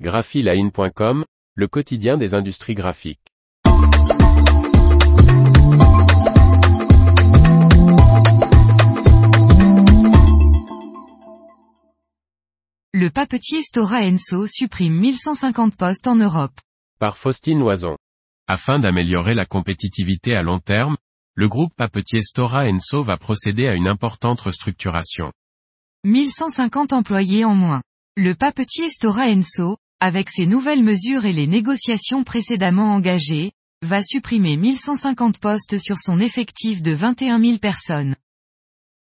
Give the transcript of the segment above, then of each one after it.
graphiline.com, le quotidien des industries graphiques. Le papetier Stora Enso supprime 1150 postes en Europe. Par Faustine Loison. Afin d'améliorer la compétitivité à long terme, le groupe papetier Stora Enso va procéder à une importante restructuration. 1150 employés en moins. Le papetier Stora Enso, avec ses nouvelles mesures et les négociations précédemment engagées, va supprimer 1150 postes sur son effectif de 21 000 personnes.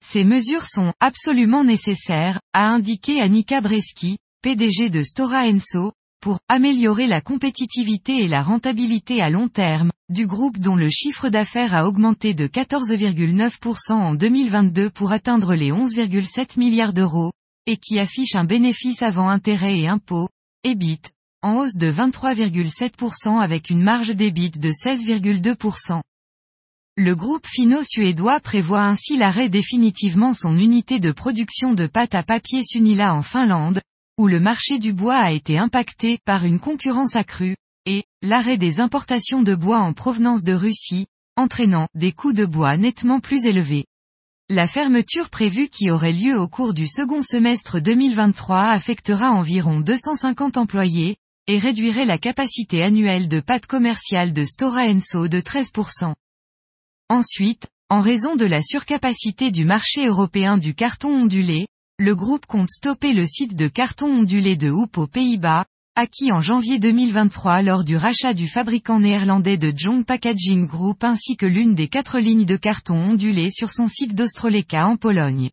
Ces mesures sont absolument nécessaires, a indiqué Annika Breski, PDG de Stora Enso, pour améliorer la compétitivité et la rentabilité à long terme, du groupe dont le chiffre d'affaires a augmenté de 14,9% en 2022 pour atteindre les 11,7 milliards d'euros, et qui affiche un bénéfice avant intérêts et impôts, EBIT, en hausse de 23,7% avec une marge d'EBIT de 16,2%. Le groupe finno-suédois prévoit ainsi l'arrêt définitivement son unité de production de pâte à papier Sunila en Finlande, où le marché du bois a été impacté par une concurrence accrue, et l'arrêt des importations de bois en provenance de Russie, entraînant des coûts de bois nettement plus élevés. La fermeture prévue qui aurait lieu au cours du second semestre 2023 affectera environ 250 employés, et réduirait la capacité annuelle de pâte commerciale de Stora Enso de 13%. Ensuite, en raison de la surcapacité du marché européen du carton ondulé, le groupe compte stopper le site de carton ondulé de Hoop aux Pays-Bas, acquis en janvier 2023 lors du rachat du fabricant néerlandais de Jong Packaging Group ainsi que l'une des quatre lignes de carton ondulé sur son site d'Ostroleka en Pologne.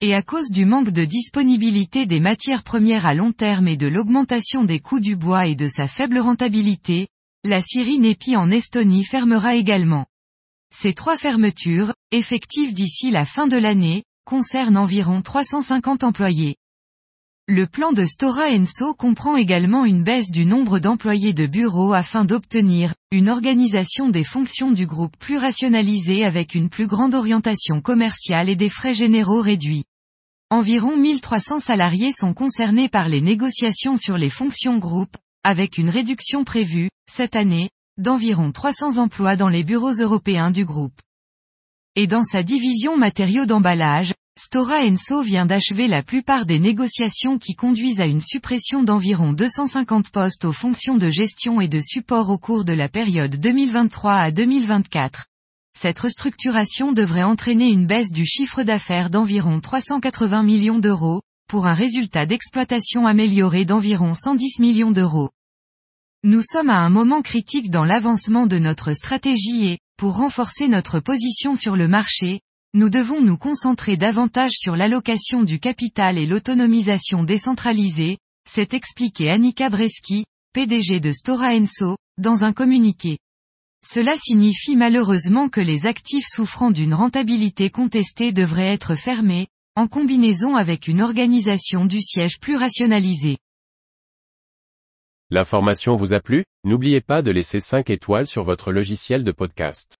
Et à cause du manque de disponibilité des matières premières à long terme et de l'augmentation des coûts du bois et de sa faible rentabilité, la Syrie Nepi en Estonie fermera également. Ces trois fermetures, effectives d'ici la fin de l'année, concernent environ 350 employés. Le plan de Stora Enso comprend également une baisse du nombre d'employés de bureau afin d'obtenir une organisation des fonctions du groupe plus rationalisée avec une plus grande orientation commerciale et des frais généraux réduits. Environ 1300 salariés sont concernés par les négociations sur les fonctions groupe, avec une réduction prévue, cette année, d'environ 300 emplois dans les bureaux européens du groupe. Et dans sa division matériaux d'emballage, Stora Enso vient d'achever la plupart des négociations qui conduisent à une suppression d'environ 250 postes aux fonctions de gestion et de support au cours de la période 2023 à 2024. Cette restructuration devrait entraîner une baisse du chiffre d'affaires d'environ 380 millions d'euros, pour un résultat d'exploitation amélioré d'environ 110 millions d'euros. Nous sommes à un moment critique dans l'avancement de notre stratégie et, pour renforcer notre position sur le marché, nous devons nous concentrer davantage sur l'allocation du capital et l'autonomisation décentralisée, s'est expliqué Annika Breski, PDG de Stora Enso, dans un communiqué. Cela signifie malheureusement que les actifs souffrant d'une rentabilité contestée devraient être fermés, en combinaison avec une organisation du siège plus rationalisée. L'information vous a plu? N'oubliez pas de laisser 5 étoiles sur votre logiciel de podcast.